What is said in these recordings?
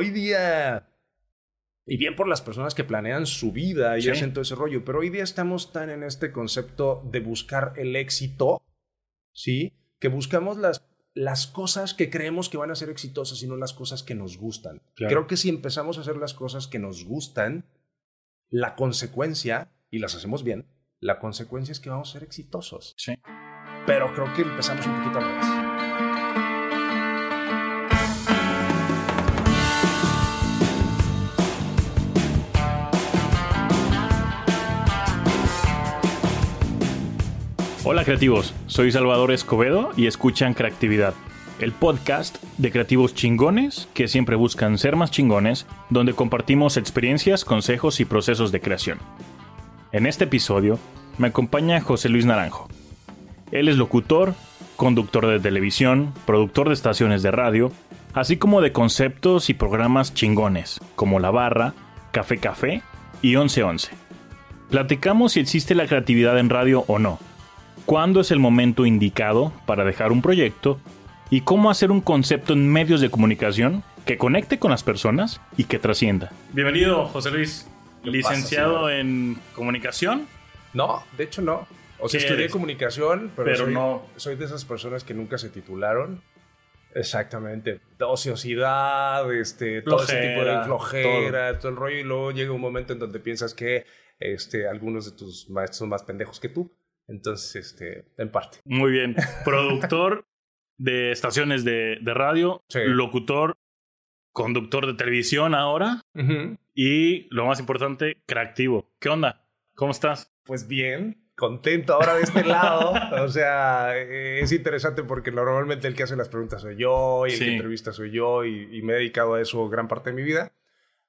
hoy día, y bien por las personas que planean su vida y Sí. hacen todo ese rollo, pero hoy día estamos tan en este concepto de buscar el éxito, ¿sí? Que buscamos las, las cosas que creemos que van a ser exitosas y no las cosas que nos gustan. Claro. Creo que si empezamos a hacer las cosas que nos gustan, la consecuencia, y las hacemos bien, la consecuencia es que vamos a ser exitosos. Sí. Pero creo que empezamos un poquito al revés. Hola creativos, soy Salvador Escobedo y escuchan Creatividad, el podcast de creativos chingones que siempre buscan ser más chingones, donde compartimos experiencias, consejos y procesos de creación. En este episodio me acompaña José Luis Naranjo. Él es locutor, conductor de televisión, productor de estaciones de radio, así como de conceptos y programas chingones, como La Barra, Café Café y 1111. Platicamos si existe la creatividad en radio o no cuándo es el momento indicado para dejar un proyecto y cómo hacer un concepto en medios de comunicación que conecte con las personas y que trascienda. Bienvenido, José Luis, ¿Qué licenciado pasa, en comunicación. No, de hecho no. O sea, ¿Qué estudié eres? comunicación, pero, Pero soy, no. soy de esas personas que nunca se titularon. Exactamente. Ociosidad, este, todo ese tipo de Flojera, flojera, todo. el rollo. Y luego llega un momento en donde piensas que este, algunos de tus maestros son más pendejos que tú. Entonces, este, en parte. Muy bien, productor de estaciones de, de radio, Sí. locutor, conductor de televisión ahora y, lo más importante, creativo. ¿Qué onda? ¿Cómo estás? Pues bien, contento ahora de este lado. o sea, eh, es interesante porque normalmente el que hace las preguntas soy yo y el Sí. que entrevista soy yo y, y me he dedicado a eso gran parte de mi vida.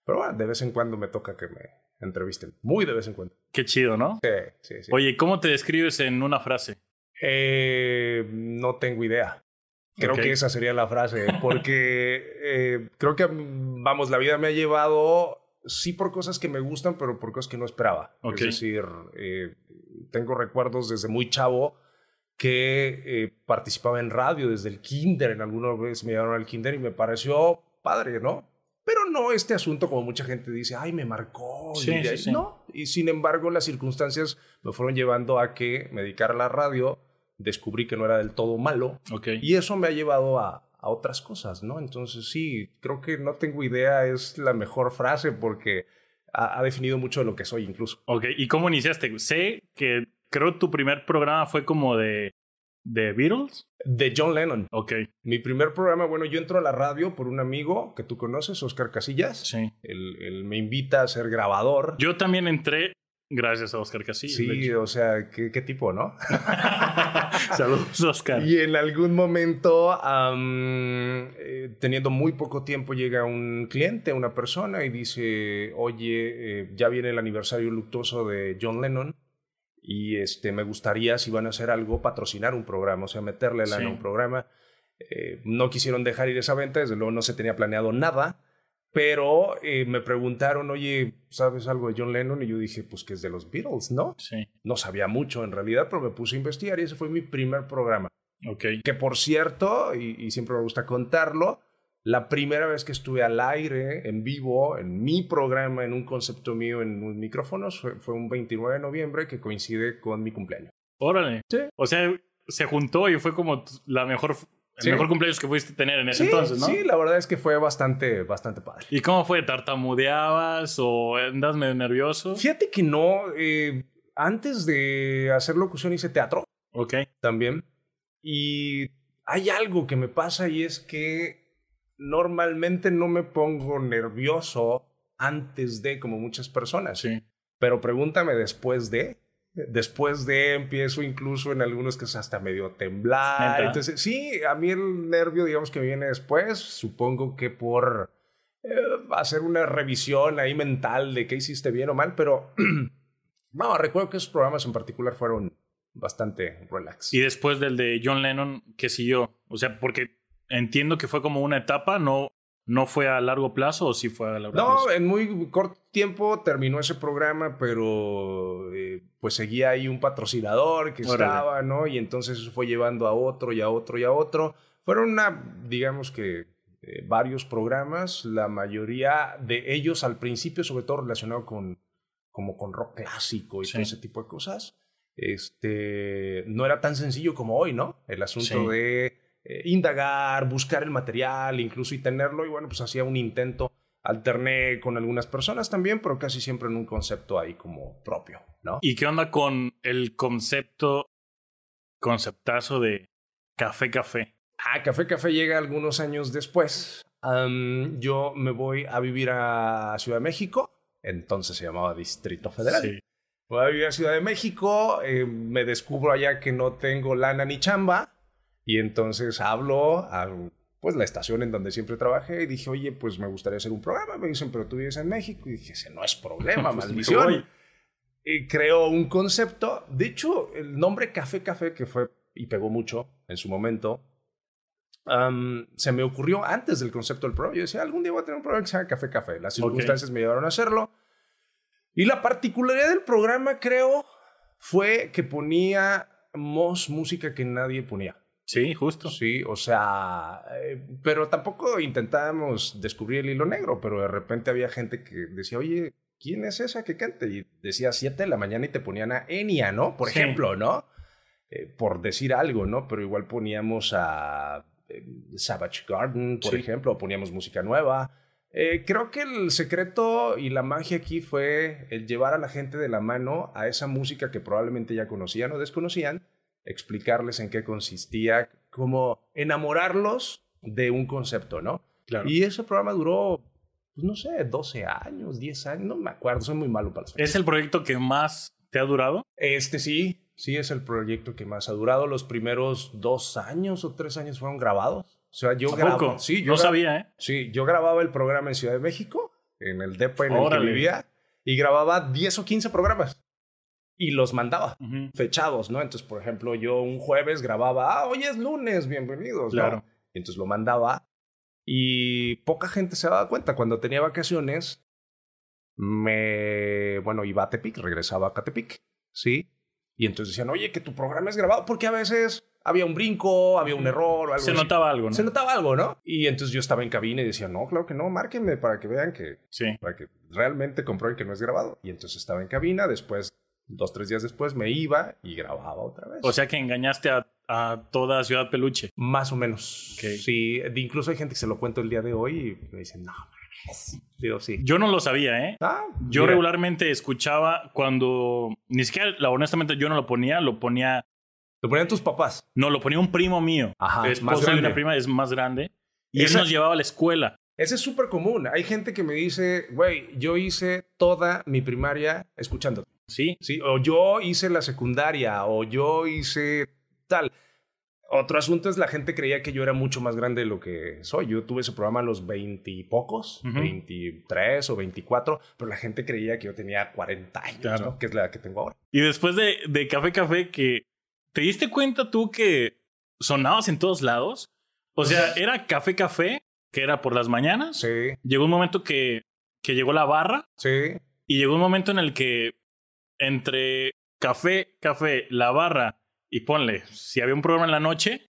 Pero bueno, de vez en cuando me toca que me entrevisten. Muy de vez en cuando. Qué chido, ¿no? Sí, sí, sí. Oye, ¿cómo te describes en una frase? Eh, no tengo idea. Creo que esa sería la frase, porque eh, creo que, vamos, la vida me ha llevado, sí por cosas que me gustan, pero por cosas que no esperaba. Es decir, eh, tengo recuerdos desde muy chavo que eh, participaba en radio desde el kinder, en alguna vez me llevaron al kinder y me pareció padre, ¿no? Pero no este asunto como mucha gente dice, ay, me marcó. Sí, y sí, sí. No, y sin embargo las circunstancias me fueron llevando a que me dedicara a la radio, descubrí que no era del todo malo Ok. y eso me ha llevado a, a otras cosas, ¿no? Entonces sí, creo que no tengo idea es la mejor frase porque ha, ha definido mucho de lo que soy incluso. Ok, ¿y cómo iniciaste? Sé que creo tu primer programa fue como de, de Beatles. De John Lennon. Ok, Mi primer programa, bueno, yo entro a la radio por un amigo que tú conoces, Oscar Casillas. sí. Él, él me invita a ser grabador. Yo también entré gracias a Oscar Casillas. sí, o sea, ¿qué, qué tipo, ¿no? Saludos, Oscar. Y en algún momento, eh, teniendo muy poco tiempo, llega un cliente, una persona, y dice, oye, eh, ya viene el aniversario luctuoso de John Lennon, y este, me gustaría, si van a hacer algo, patrocinar un programa, o sea, meterle lana Sí. a un programa. Eh, no quisieron dejar ir esa venta, desde luego no se tenía planeado nada, pero eh, me preguntaron, oye, ¿sabes algo de John Lennon? Y yo dije, pues que es de los Beatles, ¿no? Sí, No sabía mucho en realidad, pero me puse a investigar y ese fue mi primer programa. ok. Que por cierto, y, y siempre me gusta contarlo, la primera vez que estuve al aire, en vivo, en mi programa, en un concepto mío, en un micrófonos, fue, fue un 29 de noviembre que coincide con mi cumpleaños. Órale. Sí. O sea, se juntó y fue como la mejor, el Sí. mejor cumpleaños que pudiste tener en ese Sí, entonces, ¿no? sí, la verdad es que fue bastante, bastante padre. ¿Y cómo fue? ¿Tartamudeabas o andas medio nervioso? Fíjate que no, eh, antes de hacer locución hice teatro Ok, también. Y hay algo que me pasa y es que normalmente no me pongo nervioso antes de como muchas personas. sí. Pero pregúntame después de. Después de empiezo incluso en algunos que es hasta medio temblar. ¿Neta? Entonces, sí, a mí el nervio, digamos que viene después. Supongo que por eh, hacer una revisión ahí mental de qué hiciste bien o mal, pero no, recuerdo que esos programas en particular fueron bastante relax. Y después del de John Lennon, ¿qué siguió? O sea, porque entiendo que fue como una etapa, no, no fue a largo plazo o sí fue a largo No, plazo. en muy corto tiempo terminó ese programa, pero eh, pues seguía ahí un patrocinador que Órale. estaba, ¿no? Y entonces eso fue llevando a otro y a otro y a otro. Fueron una, digamos que eh, varios programas, la mayoría de ellos al principio, sobre todo relacionado con, como con rock clásico y todo ese tipo de cosas, este, no era tan sencillo como hoy, ¿no? El asunto de eh, indagar, buscar el material, incluso y tenerlo, y bueno, pues hacía un intento, alterné con algunas personas también, pero casi siempre en un concepto ahí como propio, ¿no? ¿Y qué onda con el concepto, conceptazo de café café? Ah, Café Café llega algunos años después. yo me voy a vivir a Ciudad de México, entonces se llamaba Distrito Federal. Sí. Voy a vivir a Ciudad de México, eh, me descubro allá que no tengo lana ni chamba, y entonces hablo a pues, la estación en donde siempre trabajé y dije, oye, pues me gustaría hacer un programa. Me dicen, pero tú vives en México. Y dije, ese no es problema, pues maldición. y creo un concepto. De hecho, el nombre Café Café, que fue y pegó mucho en su momento, se me ocurrió antes del concepto del programa. Yo decía, algún día voy a tener un programa que se llama Café Café. Las circunstancias me llevaron a hacerlo. Y la particularidad del programa, creo, fue que poníamos música que nadie ponía. Sí, justo. Sí, o sea, eh, pero tampoco intentábamos descubrir el hilo negro, pero de repente había gente que decía, oye, ¿quién es esa que canta? Y decía 7 de la mañana y te ponían a Enya, ¿no? Por ejemplo, ¿no? Eh, por decir algo, ¿no? Pero igual poníamos a Savage Garden, por ejemplo, poníamos música nueva. Eh, creo que el secreto y la magia aquí fue el llevar a la gente de la mano a esa música que probablemente ya conocían o desconocían, explicarles en qué consistía, como enamorarlos de un concepto, ¿no? Claro. Y ese programa duró, pues no sé, 12 años, 10 años, no me acuerdo, soy muy malo para los ¿Es el proyecto que más te ha durado? Este sí, Sí, es el proyecto que más ha durado. Los primeros dos años o tres años fueron grabados. O sea, yo grababa. Sí, yo no sabía, ¿eh? Sí, yo grababa el programa en Ciudad de México, en el DEPA en el que vivía, y grababa 10 o 15 programas. Y los mandaba, fechados, ¿no? Entonces, por ejemplo, yo un jueves grababa, ah, hoy es lunes, bienvenidos. Claro. Y entonces lo mandaba. Y poca gente se daba cuenta. Cuando tenía vacaciones, me. Bueno, iba a Tepic, regresaba a Catepic, ¿sí? Y entonces decían, oye, que tu programa es grabado, porque a veces había un brinco, había un error o algo Se notaba algo, ¿no? Se notaba algo, ¿no? Y entonces yo estaba en cabina y decía, no, claro que no, márquenme para que vean que... Sí. Para que realmente comprueben que no es grabado. Y entonces estaba en cabina, después, dos, tres días después, me iba y grababa otra vez. O sea que engañaste a, a toda Ciudad Peluche. Más o menos. Sí, incluso hay gente que se lo cuento el día de hoy y me dicen, no, Digo, sí. Yo no lo sabía, ¿eh? Ah, yo regularmente escuchaba cuando. Ni siquiera, honestamente, yo no lo ponía, lo ponía. ¿Lo ponían tus papás? No, lo ponía un primo mío. Ajá. Es más grande. una prima es más grande. Y él nos llevaba a la escuela. Ese es súper común. Hay gente que me dice, güey, yo hice toda mi primaria escuchando. Sí. Sí, o yo hice la secundaria, o yo hice tal. Otro asunto es la gente creía que yo era mucho más grande de lo que soy. Yo tuve ese programa a los veintipocos, veintitrés o veinticuatro, pero la gente creía que yo tenía 40 años, que es la que tengo ahora. Y después de, de Café Café, que ¿te diste cuenta tú que sonabas en todos lados? O sea, era Café Café, que era por las mañanas. Sí. Llegó un momento que, que llegó la barra. Sí. Y llegó un momento en el que entre Café Café, la barra y ponle, si había un programa en la noche,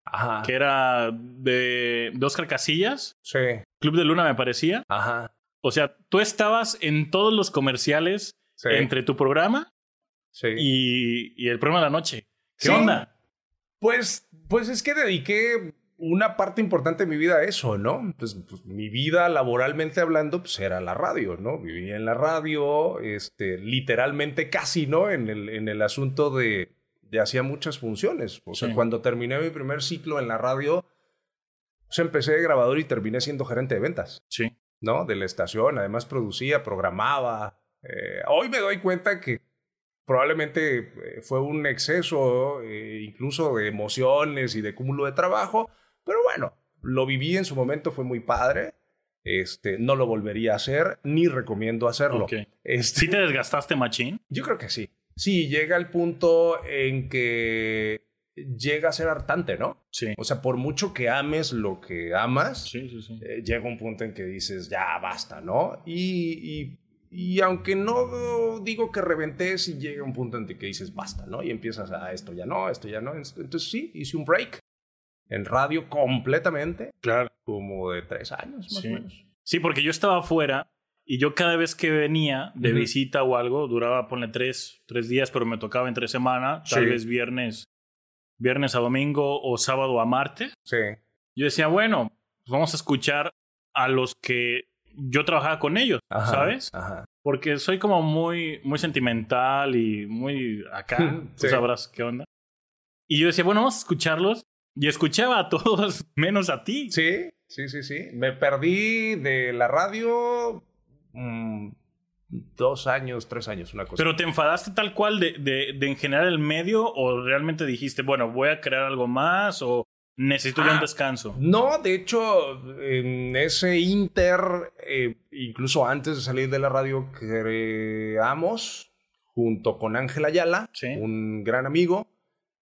que era de, de Oscar Casillas, sí. Club de Luna me parecía. Ajá. O sea, tú estabas en todos los comerciales entre tu programa sí. y, y, el programa de la noche. ¿Qué onda? Pues, pues es que dediqué una parte importante de mi vida eso, ¿no? Pues, pues, mi vida laboralmente hablando, pues era la radio, ¿no? Vivía en la radio, este, literalmente casi, ¿no? En el, en el asunto de, de hacía muchas funciones. O sea, cuando terminé mi primer ciclo en la radio, pues empecé de grabador y terminé siendo gerente de ventas. Sí. ¿No? De la estación. Además producía, programaba. Eh, hoy me doy cuenta que probablemente eh, fue un exceso eh, incluso de emociones y de cúmulo de trabajo. Pero bueno, lo viví en su momento, fue muy padre. Este, no lo volvería a hacer, ni recomiendo hacerlo. Este, ¿Sí te desgastaste, Machín? Yo creo que sí. Sí, llega el punto en que llega a ser hartante, ¿no? Sí. O sea, por mucho que ames lo que amas, sí, sí, sí. Eh, llega un punto en que dices, ya basta, ¿no? Y, y, aunque no digo que reventé, sí llega un punto en que dices, basta, ¿no? Y empiezas a esto ya no, esto ya no. Entonces sí, hice un break. En radio completamente. Claro. Como de tres años, más Sí. o menos. Sí, porque yo estaba afuera y yo cada vez que venía de Ujú. visita o algo, duraba, ponle tres, tres días, pero me tocaba entre semana, tal Sí. vez viernes, viernes a domingo o sábado a martes. Sí. Yo decía, bueno, pues vamos a escuchar a los que yo trabajaba con ellos, Ajá, ¿sabes? Ajá. Porque soy como muy, muy sentimental y muy acá, tú Sí. sabrás qué onda. Y yo decía, bueno, vamos a escucharlos. Y escuchaba a todos menos a ti. Sí, sí, sí, sí. Me perdí de la radio mm, dos años, tres años, una cosa. Pero te enfadaste tal cual de, de, de en general el medio o realmente dijiste, bueno, voy a crear algo más o necesito ya un Ah. descanso. No, de hecho, en ese inter, eh, incluso antes de salir de la radio, creamos, junto con Ángel Ayala, Sí. un gran amigo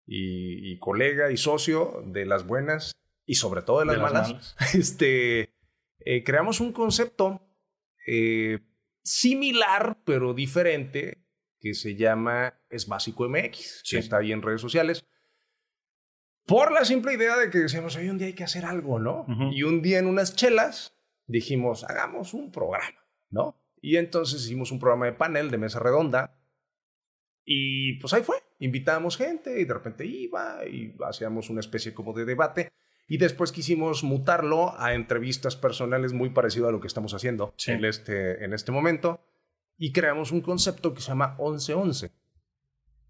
y, y colega y socio de las buenas y sobre todo de las, De las malas, malas. este, eh, creamos un concepto eh, similar pero diferente que se llama Es Básico MX, Sí. que está ahí en redes sociales. Por la simple idea de que decíamos, hoy un día hay que hacer algo, ¿no? Y un día en unas chelas dijimos, hagamos un programa, ¿no? Y entonces hicimos un programa de panel, de mesa redonda. Y pues ahí fue. Invitábamos gente y de repente iba y hacíamos una especie como de debate. Y después quisimos mutarlo a entrevistas personales muy parecido a lo que estamos haciendo Sí. en, este, en este momento. Y creamos un concepto que se llama 1111.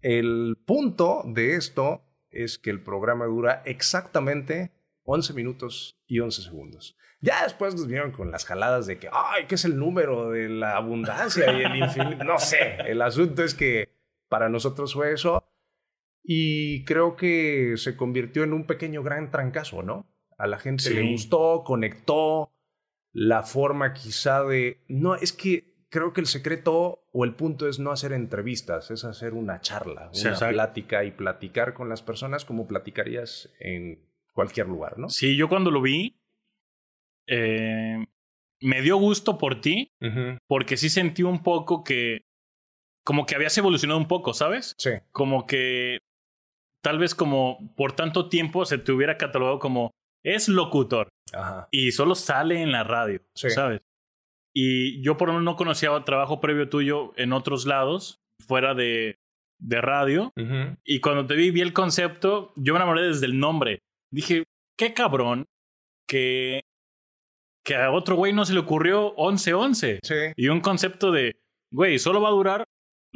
El punto de esto es que el programa dura exactamente 11 minutos y 11 segundos. Ya después nos vieron con las jaladas de que, ay, ¿qué es el número de la abundancia y el infinito? No sé, el asunto es que para nosotros fue eso y creo que se convirtió en un pequeño gran trancazo, ¿no? A la gente Sí. le gustó, conectó la forma quizá de... No, es que creo que el secreto o el punto es no hacer entrevistas, es hacer una charla, Sí, una exacto. plática y platicar con las personas como platicarías en cualquier lugar, ¿no? Sí, yo cuando lo vi, eh, me dio gusto por ti, porque sí sentí un poco que, como que habías evolucionado un poco, ¿sabes? Sí. Como que tal vez como por tanto tiempo se te hubiera catalogado como es locutor Ajá. y solo sale en la radio, Sí. ¿sabes? Y yo por lo menos no conocía trabajo previo tuyo en otros lados, fuera de, de radio. Y cuando te vi, vi el concepto, yo me enamoré desde el nombre. Dije, qué cabrón que, que a otro güey no se le ocurrió 1111. Sí. Y un concepto de, güey, solo va a durar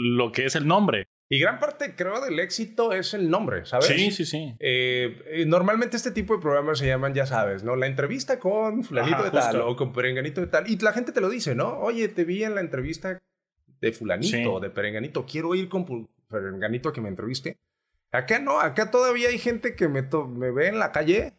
lo que es el nombre. Y gran parte, creo, del éxito es el nombre, ¿sabes? Sí, sí, sí. Eh, normalmente este tipo de programas se llaman, ya sabes, ¿no? La entrevista con fulanito Ajá, de tal justo. o con perenganito de tal. Y la gente te lo dice, ¿no? Oye, te vi en la entrevista de fulanito Sí. o de perenganito. Quiero ir con perenganito a que me entreviste. Acá no, acá todavía hay gente que me, me ve en la calle,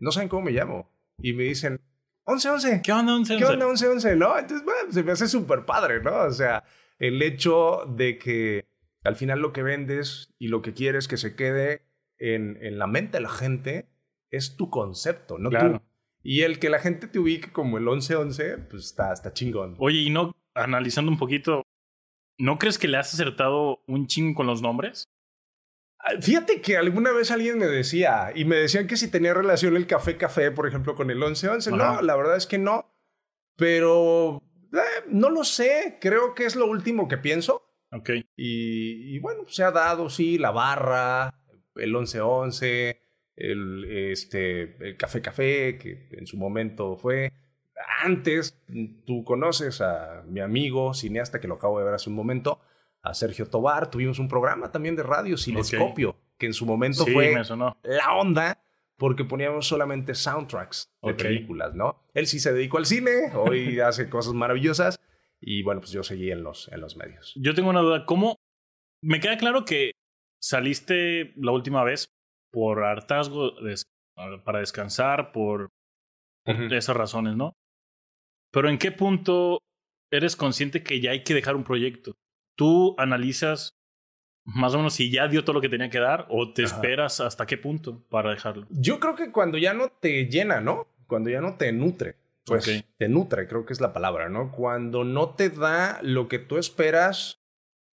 no saben cómo me llamo. Y me dicen, 11-11. ¿Qué onda, 11? ¿Qué onda 11-11? ¿No? Entonces, bueno, se me hace súper padre, ¿no? O sea, el hecho de que al final lo que vendes y lo que quieres que se quede en, en la mente de la gente es tu concepto, no Claro. tú. Y el que la gente te ubique como el 11-11, pues está, está chingón. Oye, y no, analizando un poquito, ¿no crees que le has acertado un chingo con los nombres? Ah, Fíjate que alguna vez alguien me decía, y me decían que si tenía relación el café café, por ejemplo, con el 11-11. No, la verdad es que no. Pero eh, no lo sé, creo que es lo último que pienso. Ok. Y, y bueno, se ha dado, sí, la barra, el 11-11, el, este, el Café Café, que en su momento fue. Antes, tú conoces a mi amigo cineasta que lo acabo de ver hace un momento, a Sergio Tobar. Tuvimos un programa también de radio, Cinescopio, que en su momento Sí, fue la onda porque poníamos solamente soundtracks de Ok. películas, ¿no? Él sí se dedicó al cine, hoy hace cosas maravillosas y bueno, pues yo seguí en los, en los medios. Yo tengo una duda. ¿Cómo? Me queda claro que saliste la última vez por hartazgo des- para descansar, por, por Ujú. esas razones, ¿no? Pero ¿en qué punto eres consciente que ya hay que dejar un proyecto? ¿Tú analizas más o menos si ya dio todo lo que tenía que dar o te Ajá. esperas hasta qué punto para dejarlo? Yo creo que cuando ya no te llena, ¿no? Cuando ya no te nutre, pues te nutre, creo que es la palabra, ¿no? Cuando no te da lo que tú esperas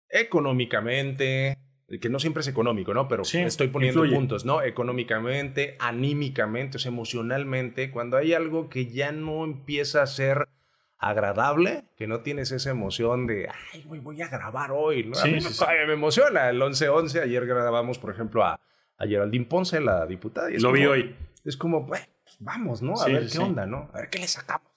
económicamente, que no siempre es económico, ¿no? Pero Sí, estoy poniendo influye. puntos, ¿no? Económicamente, anímicamente, o sea, emocionalmente, cuando hay algo que ya no empieza a ser agradable, que no tienes esa emoción de, ay, güey, voy a grabar hoy, ¿no? Sí, a mí sí, me, sí. todavía me emociona. El 11-11, ayer grabamos, por ejemplo, a, a Geraldine Ponce, la diputada. y Lo vi hoy. Es como, pues, vamos, ¿no? A ver qué onda, ¿no? A ver qué le sacamos.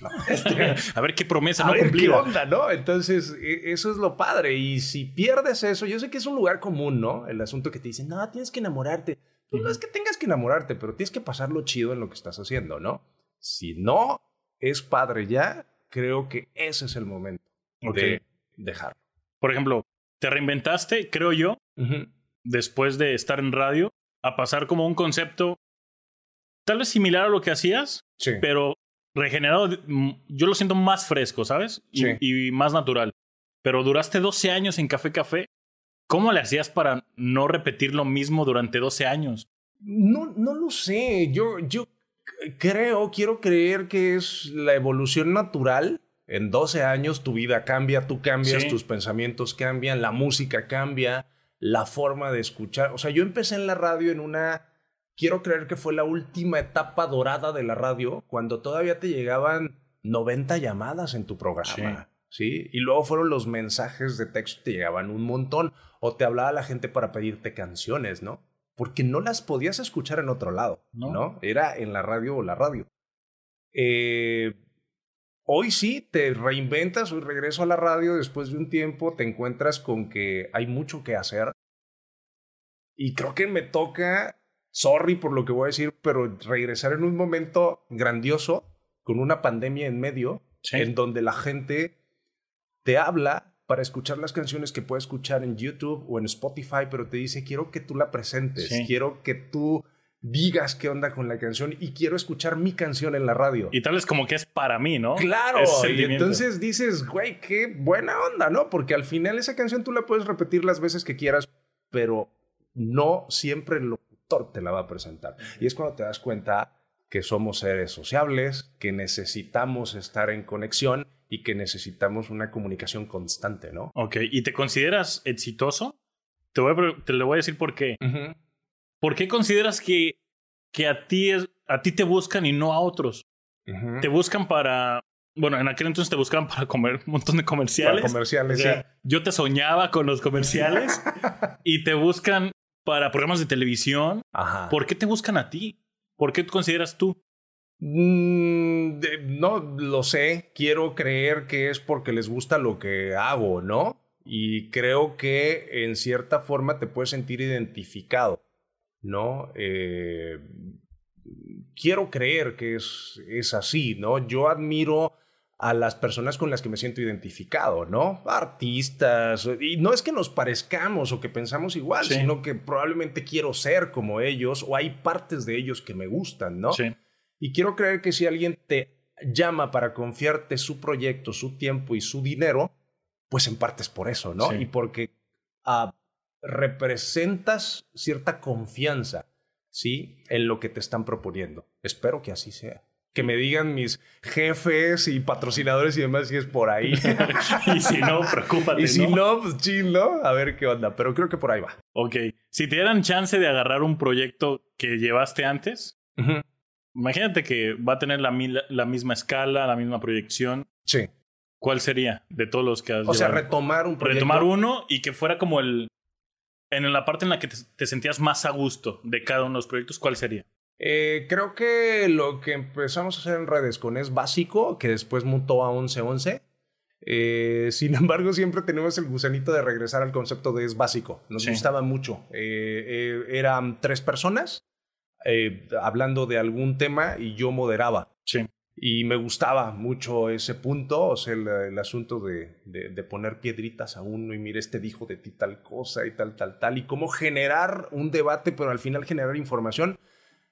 ¿no? Este, A ver qué promesa a no ver qué onda, ¿no? Entonces, e- eso es lo padre. Y si pierdes eso, yo sé que es un lugar común, ¿no? El asunto que te dicen, no, tienes que enamorarte. Pues no es que tengas que enamorarte, pero tienes que pasarlo chido en lo que estás haciendo, ¿no? Si no es padre ya, creo que ese es el momento de dejarlo. Por ejemplo, te reinventaste, creo yo, después de estar en radio, a pasar como un concepto tal vez similar a lo que hacías, Sí. pero regenerado, yo lo siento más fresco, ¿sabes? Y, Sí. y más natural. Pero duraste 12 años en Café Café. ¿Cómo le hacías para no repetir lo mismo durante 12 años? No, no lo sé. Yo, yo creo, quiero creer que es la evolución natural. En 12 años tu vida cambia, tú cambias, Sí. tus pensamientos cambian, la música cambia, la forma de escuchar. O sea, yo empecé en la radio en una... Quiero creer que fue la última etapa dorada de la radio, cuando todavía te llegaban 90 llamadas en tu programa. Sí. Y luego fueron los mensajes de texto, te llegaban un montón. O te hablaba la gente para pedirte canciones, ¿no? Porque no las podías escuchar en otro lado, No. ¿no? Era en la radio o la radio. Eh, hoy sí, te reinventas, hoy regreso a la radio después de un tiempo, te encuentras con que hay mucho que hacer. Y creo que me toca, sorry por lo que voy a decir, pero regresar en un momento grandioso, con una pandemia en medio, Sí. en donde la gente te habla para escuchar las canciones que puede escuchar en YouTube o en Spotify, pero te dice, quiero que tú la presentes, Sí. quiero que tú digas qué onda con la canción y quiero escuchar mi canción en la radio. Y tal vez como que es para mí, ¿no? Claro, y entonces dices, güey, qué buena onda, ¿no? Porque al final esa canción tú la puedes repetir las veces que quieras, pero no siempre el locutor te la va a presentar. Y es cuando te das cuenta que somos seres sociables, que necesitamos estar en conexión y que necesitamos una comunicación constante, ¿no? Ok, ¿y te consideras exitoso? Te, voy a te lo voy a decir por qué. ¿Por qué consideras que, que a, ti es, a ti te buscan y no a otros? Te buscan para... Bueno, en aquel entonces te buscaban para comer un montón de comerciales. Para comerciales, O sea, Yo te soñaba con los comerciales y te buscan para programas de televisión. Ajá. ¿Por qué te buscan a ti? ¿Por qué consideras tú? Mm, de- no lo sé, quiero creer que es porque les gusta lo que hago, ¿no? Y creo que en cierta forma te puedes sentir identificado, ¿no? Eh, quiero creer que es, es así, ¿no? Yo admiro a las personas con las que me siento identificado, ¿no? Artistas, y no es que nos parezcamos o que pensamos igual, Sí. sino que probablemente quiero ser como ellos o hay partes de ellos que me gustan, ¿no? Sí. Y quiero creer que si alguien te llama para confiarte su proyecto, su tiempo y su dinero, pues en parte es por eso, ¿no? Sí. Y porque ah, representas cierta confianza, ¿sí? En lo que te están proponiendo. Espero que así sea. Que me digan mis jefes y patrocinadores y demás si es por ahí. y si no, preocúpate. y si ¿no? no, pues chill, ¿no? A ver qué onda. Pero creo que por ahí va. Ok. Si te dieran chance de agarrar un proyecto que llevaste antes, imagínate que va a tener la, misma escala, la misma proyección. Sí. ¿Cuál sería de todos los que has O sea, retomar un proyecto. retomar uno y que fuera como el en la parte en la que te, te sentías más a gusto de cada uno de los proyectos, ¿cuál sería? Eh, creo que lo que empezamos a hacer en redes con es básico, que después mutó a 1111. Eh, sin embargo, siempre tenemos el gusanito de regresar al concepto de es básico. Nos Sí. gustaba mucho. Eh, eh, eran tres personas eh, hablando de algún tema y yo moderaba. Sí. Y me gustaba mucho ese punto, o sea, el, el asunto de, de- de poner piedritas a uno y mira, este dijo de ti tal cosa y tal, tal, tal, y cómo generar un debate, pero al final generar información.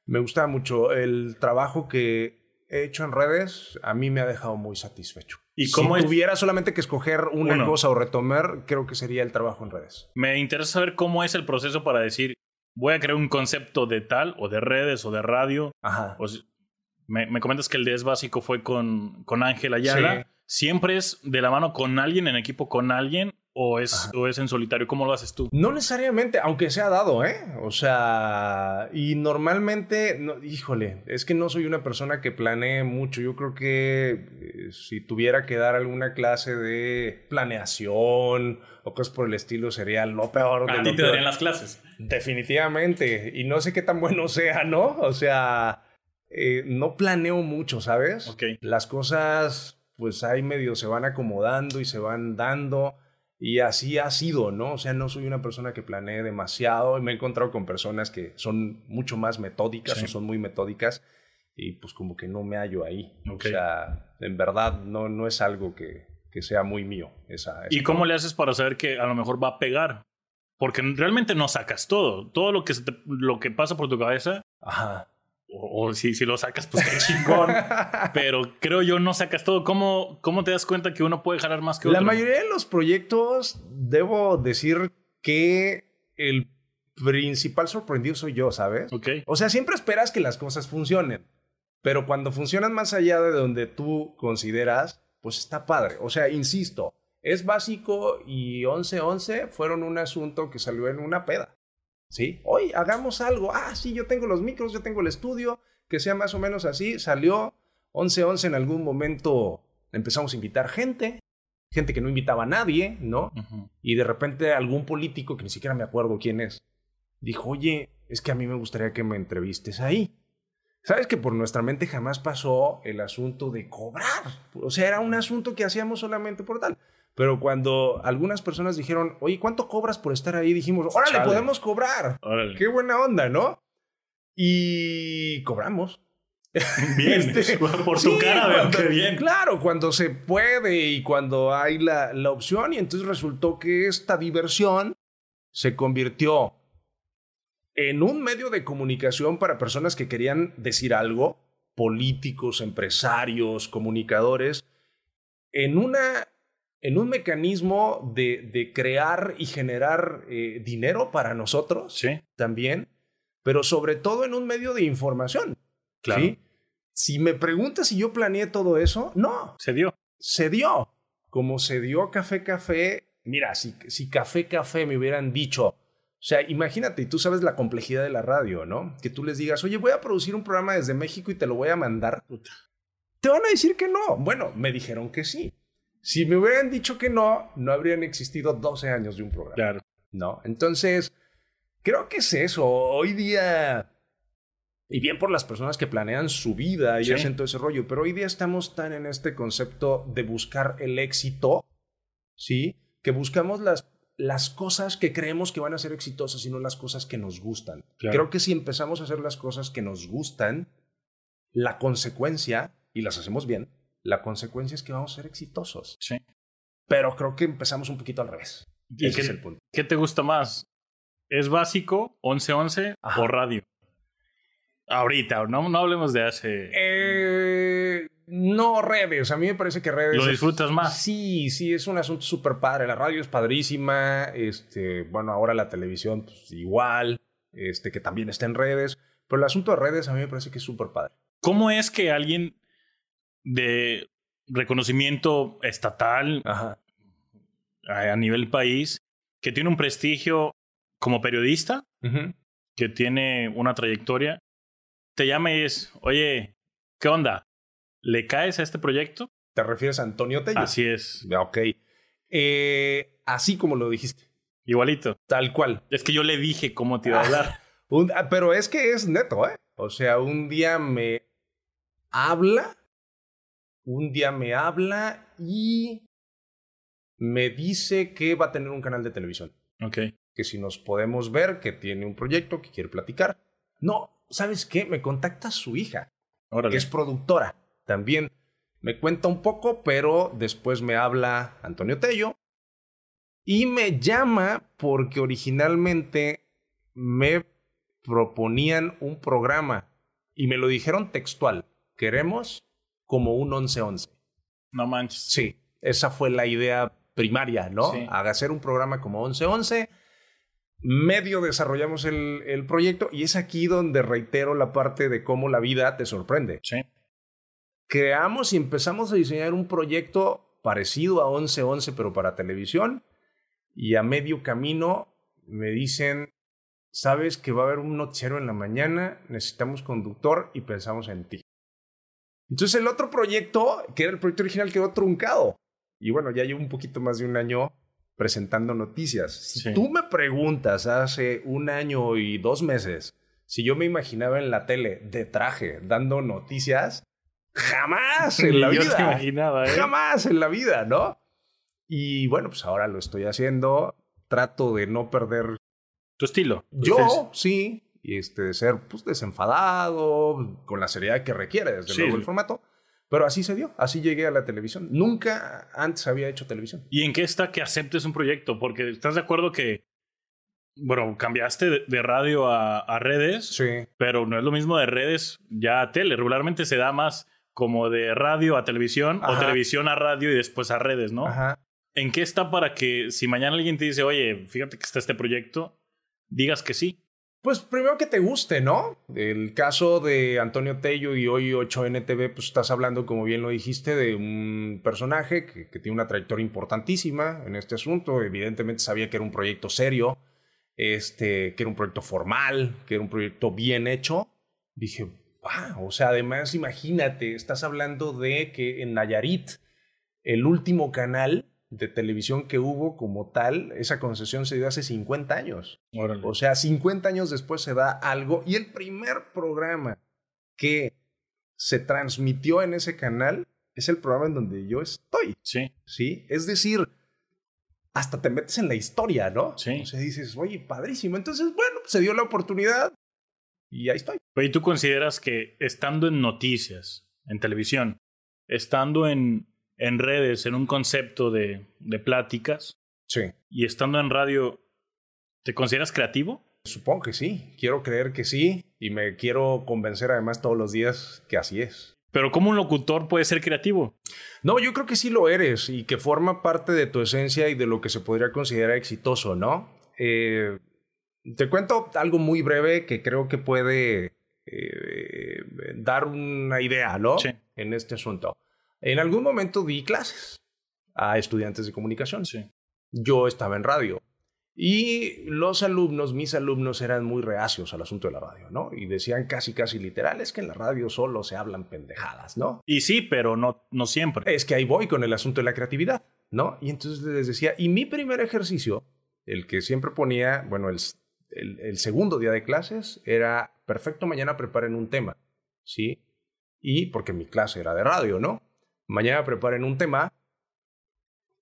Me gustaba mucho el trabajo que he hecho en redes, a mí me ha dejado muy satisfecho. ¿Y si cómo es- tuviera solamente que escoger una Uno. cosa o retomar, creo que sería el trabajo en redes. Me interesa saber cómo es el proceso para decir, voy a crear un concepto de tal, o de redes, o de radio. Ajá. O si- me, me comentas que el de Es Básico fue con con Ángel Ayala. Sí. ¿Siempre es de la mano con alguien, en equipo con alguien? O es, o es en solitario? ¿Cómo lo haces tú? No necesariamente, aunque sea dado, ¿eh? O sea, y normalmente, no, híjole, es que no soy una persona que planee mucho. Yo creo que eh, si tuviera que dar alguna clase de planeación o cosas por el estilo, sería lo peor. A de ti lo te darían las clases. Definitivamente. Y no sé qué tan bueno sea, ¿no? O sea, eh, no planeo mucho, ¿sabes? Ok. Las cosas, pues ahí medio se van acomodando y se van dando. Y así ha sido, ¿no? O sea, no soy una persona que planee demasiado. Me he encontrado con personas que son mucho más metódicas Sí. o son muy metódicas. Y pues como que no me hallo ahí. Ok. O sea, en verdad no, no es algo que, que sea muy mío. Esa, ¿Y cómo le haces para saber que a lo mejor va a pegar? Porque realmente no sacas todo. Todo lo que, se te- lo que pasa por tu cabeza, Ajá. O, o si, si lo sacas, pues qué chingón. Pero creo yo no sacas todo. ¿Cómo, ¿Cómo te das cuenta que uno puede jalar más que La otro? mayoría de los proyectos, debo decir que el principal sorprendido soy yo, ¿sabes? Ok. O sea, siempre esperas que las cosas funcionen, pero cuando funcionan más allá de donde tú consideras, pues está padre. O sea, insisto, es básico y 11-11 fueron un asunto que salió en una peda. ¿Sí? Hoy hagamos algo. Ah, sí, yo tengo los micros, yo tengo el estudio, que sea más o menos así. Salió 11-11 en algún momento. Empezamos a invitar gente, gente que no invitaba a nadie, ¿no? Y de repente algún político, que ni siquiera me acuerdo quién es, dijo, oye, es que a mí me gustaría que me entrevistes ahí. ¿Sabes que por nuestra mente jamás pasó el asunto de cobrar? O sea, era un asunto que hacíamos solamente por tal. Pero cuando algunas personas dijeron, oye, ¿cuánto cobras por estar ahí? Dijimos, órale, Chale. podemos cobrar. Órale. Qué buena onda, ¿no? Y cobramos. Bien. Este, por tu sí, cara veo que bien. Claro, cuando se puede y cuando hay la, la opción. Y entonces resultó que esta diversión se convirtió en un medio de comunicación para personas que querían decir algo, políticos, empresarios, comunicadores, en, una, en un mecanismo de, de crear y generar eh, dinero para nosotros Sí, también, pero sobre todo en un medio de información. claro. ¿sí? Si me preguntas si yo planeé todo eso, no, Se dio. se dio. Como se dio Café Café, mira, si, si Café Café me hubieran dicho, o sea, imagínate, y tú sabes la complejidad de la radio, ¿no? Que tú les digas, oye, voy a producir un programa desde México y te lo voy a mandar. Puta. Te van a decir que no. Bueno, me dijeron que sí. Si me hubieran dicho que no, no habrían existido 12 años de un programa. Claro. ¿no? Entonces, creo que es eso. Hoy día, y bien por las personas que planean su vida y Sí. hacen todo ese rollo, pero hoy día estamos tan en este concepto de buscar el éxito, ¿sí? Que buscamos las, las cosas que creemos que van a ser exitosas y no las cosas que nos gustan. Claro. Creo que si empezamos a hacer las cosas que nos gustan, la consecuencia, y las hacemos bien, la consecuencia es que vamos a ser exitosos. Sí. Pero creo que empezamos un poquito al revés. ¿Y Ese qué, es el punto. qué te gusta más? ¿Es básico, 11-11 Ajá. o radio? Ahorita, no, no hablemos de hace... Eh, no redes, a mí me parece que redes... ¿Lo es- disfrutas más? Sí, sí, es un asunto súper padre. La radio es padrísima, este, bueno, ahora la televisión pues, igual, este, que también está en redes, pero el asunto de redes a mí me parece que es súper padre. ¿Cómo es que alguien de reconocimiento estatal Ajá. a nivel país, que tiene un prestigio como periodista, que tiene una trayectoria, te llama y es, oye, ¿qué onda? ¿Le caes a este proyecto? ¿Te refieres a Antonio Tello? Así es, Ok. Eh, así como lo dijiste, igualito. tal cual. Es que yo le dije cómo te iba a hablar. Un- ah, pero es que es neto, ¿eh? O sea, un día me habla, un día me habla y me dice que va a tener un canal de televisión, ok. que si nos podemos ver, que tiene un proyecto, que quiere platicar. No, ¿sabes qué? Me contacta su hija, Órale. que es productora. También me cuenta un poco, pero después me habla Antonio Tello y me llama porque originalmente me proponían un programa y me lo dijeron textual. Queremos como un 11-11. No manches. Sí, esa fue la idea primaria, ¿no? Sí. Hacer un programa como 11-11. Medio desarrollamos el, el proyecto y es aquí donde reitero la parte de cómo la vida te sorprende Sí. creamos y empezamos a diseñar un proyecto parecido a 1111, pero para televisión. y a medio camino me dicen, sabes que va a haber un noticiero en la mañana, necesitamos conductor y pensamos en ti. Entonces el otro proyecto, que era el proyecto original, quedó truncado. Y bueno, ya llevo un poquito más de un año presentando noticias. Si tú me preguntas hace un año y dos meses si yo me imaginaba en la tele de traje dando noticias, jamás en la vida. imaginaba, ¿eh? Jamás en la vida, ¿no? Y bueno, pues ahora lo estoy haciendo. Trato de no perder tu estilo. Yo, sí, y este, ser pues, desenfadado, con la seriedad que requiere, desde luego, el formato. Pero así se dio, así llegué a la televisión. Nunca antes había hecho televisión. ¿Y en qué está que aceptes un proyecto? Porque estás de acuerdo que, bueno, cambiaste de, radio a, redes, sí. pero no es lo mismo de redes ya a tele. Regularmente se da más como de radio a televisión o televisión a radio y después a redes, ¿no? Ajá. ¿En qué está para que si mañana alguien te dice, oye, fíjate que está este proyecto, digas que sí? Pues primero que te guste, ¿no? El caso de Antonio Tello y hoy 8NTV, pues estás hablando, como bien lo dijiste, de un personaje que, tiene una trayectoria importantísima en este asunto. Evidentemente sabía que era un proyecto serio, este, que era un proyecto formal, que era un proyecto bien hecho. Dije, wow, o sea, además imagínate, estás hablando de que en Nayarit, el último canal de televisión que hubo como tal, esa concesión se dio hace 50 años. O sea, 50 años después se da algo y el primer programa que se transmitió en ese canal es el programa en donde yo estoy. Sí. Sí, es decir, hasta te metes en la historia, ¿no? Sí. O sea, dices, oye, padrísimo. Entonces, bueno, se dio la oportunidad y ahí estoy. ¿y tú consideras que estando en noticias, en televisión, estando en en redes, en un concepto de, de pláticas. Sí. Y estando en radio, ¿te consideras creativo? Supongo que sí. Quiero creer que sí. Y me quiero convencer además todos los días que así es. Pero ¿cómo un locutor puede ser creativo? No, yo creo que sí lo eres y que forma parte de tu esencia y de lo que se podría considerar exitoso, ¿no? Eh, te cuento algo muy breve que creo que puede eh, dar una idea, ¿no? Sí. En este asunto. En algún momento di clases a estudiantes de comunicación. Sí. Yo estaba en radio. Y los alumnos, mis alumnos, eran muy reacios al asunto de la radio, ¿no? Y decían casi, casi literales que en la radio solo se hablan pendejadas, ¿no? Y sí, pero no, no siempre. Es que ahí voy con el asunto de la creatividad, ¿no? Y entonces les decía, y mi primer ejercicio, el que siempre ponía, bueno, el, el, el segundo día de clases, era, perfecto, mañana preparen un tema, ¿sí? Y porque mi clase era de radio, ¿no? Mañana preparen un tema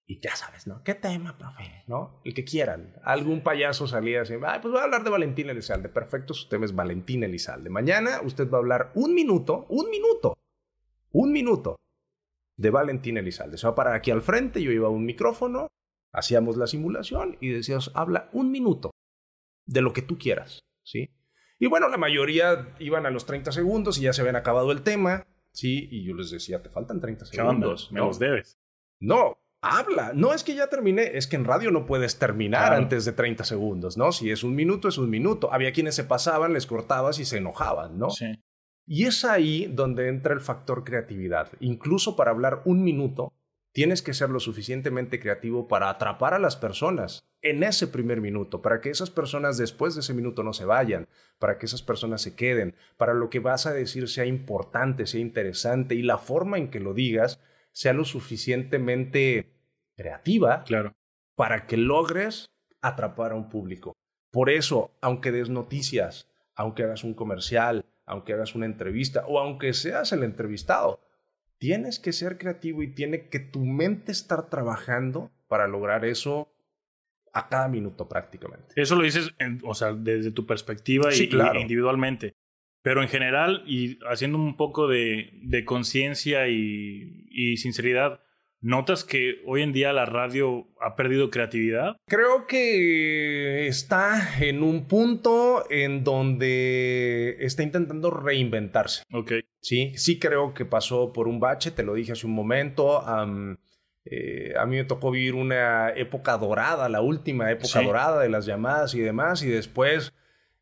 y ya sabes, ¿no? ¿Qué tema, profe? ¿No? El que quieran. Algún payaso salía así, Ay, pues voy a hablar de Valentín Elizalde. Perfecto, su tema es Valentín Elizalde. Mañana usted va a hablar un minuto, un minuto, un minuto de Valentín Elizalde. Se va a parar aquí al frente, yo iba a un micrófono, hacíamos la simulación y decías, habla un minuto de lo que tú quieras, ¿sí? Y bueno, la mayoría iban a los 30 segundos y ya se habían acabado el tema. Sí, y yo les decía, te faltan 30 segundos. Me los debes. No, habla. No es que ya terminé, es que en radio no puedes terminar antes de 30 segundos, ¿no? Si es un minuto, es un minuto. Había quienes se pasaban, les cortabas y se enojaban, ¿no? Sí. Y es ahí donde entra el factor creatividad. Incluso para hablar un minuto, tienes que ser lo suficientemente creativo para atrapar a las personas en ese primer minuto, para que esas personas después de ese minuto no se vayan, para que esas personas se queden, para lo que vas a decir sea importante, sea interesante y la forma en que lo digas sea lo suficientemente creativa claro. para que logres atrapar a un público. Por eso, aunque des noticias, aunque hagas un comercial, aunque hagas una entrevista o aunque seas el entrevistado, tienes que ser creativo y tiene que tu mente estar trabajando para lograr eso a cada minuto prácticamente. Eso lo dices, o sea, desde tu perspectiva y, individualmente. Pero en general, y haciendo un poco de, de conciencia y, y sinceridad, ¿Notas que hoy en día la radio ha perdido creatividad? Creo que está en un punto en donde está intentando reinventarse. Ok. Sí, sí creo que pasó por un bache, te lo dije hace un momento. Eh, a mí me tocó vivir una época dorada, la última época dorada de las llamadas y demás, y después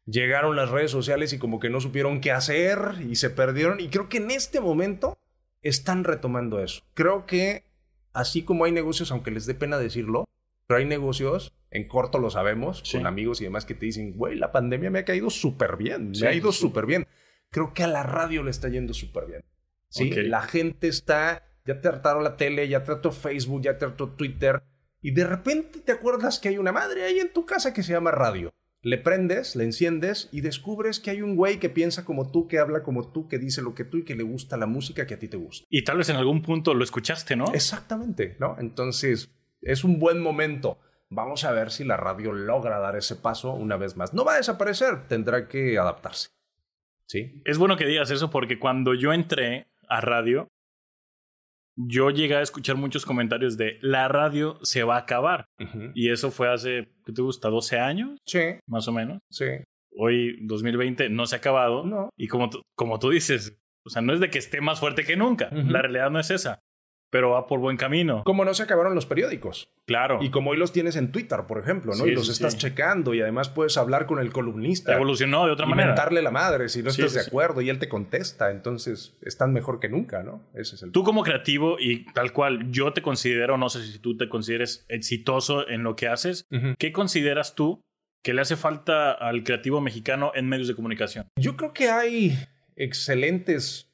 llegaron las redes sociales y como que no supieron qué hacer y se perdieron. Y creo que en este momento están retomando eso. Creo que así como hay negocios, aunque les dé pena decirlo, pero hay negocios en corto lo sabemos, con amigos y demás que te dicen, güey, la pandemia me ha caído súper bien, me ha ido súper bien. Creo que a la radio le está yendo súper bien. Sí, la gente está, ya te hartaron la tele, ya te hartó Facebook, ya te hartó Twitter, y de repente te acuerdas que hay una madre ahí en tu casa que se llama radio. Le prendes, le enciendes y descubres que hay un güey que piensa como tú, que habla como tú, que dice lo que tú y que le gusta la música que a ti te gusta. Y tal vez en algún punto lo escuchaste, ¿no? Exactamente, ¿no? Entonces, es un buen momento Vamos a ver si la radio logra dar ese paso una vez más. No va a desaparecer, tendrá que adaptarse. ¿Sí? Es bueno que digas eso porque cuando yo entré a radio, yo llegué a escuchar muchos comentarios de la radio se va a acabar. Y eso fue hace, ¿qué te gusta? ¿12 años? Sí. Más o menos. Sí. Hoy, 2020, no se ha acabado. No. Y como, como tú dices, o sea, no es de que esté más fuerte que nunca. La realidad no es esa pero va por buen camino. Como no se acabaron los periódicos. Claro. Y como hoy los tienes en Twitter, por ejemplo, ¿no? y los estás checando y además puedes hablar con el columnista. Evolucionó de otra y manera. Mentarle la madre si no estás de acuerdo y él te contesta. Entonces están mejor que nunca, ¿no? Ese es el. Tú como creativo y tal cual yo te considero, no sé si tú te consideres exitoso en lo que haces, ¿qué consideras tú que le hace falta al creativo mexicano en medios de comunicación? Yo creo que hay excelentes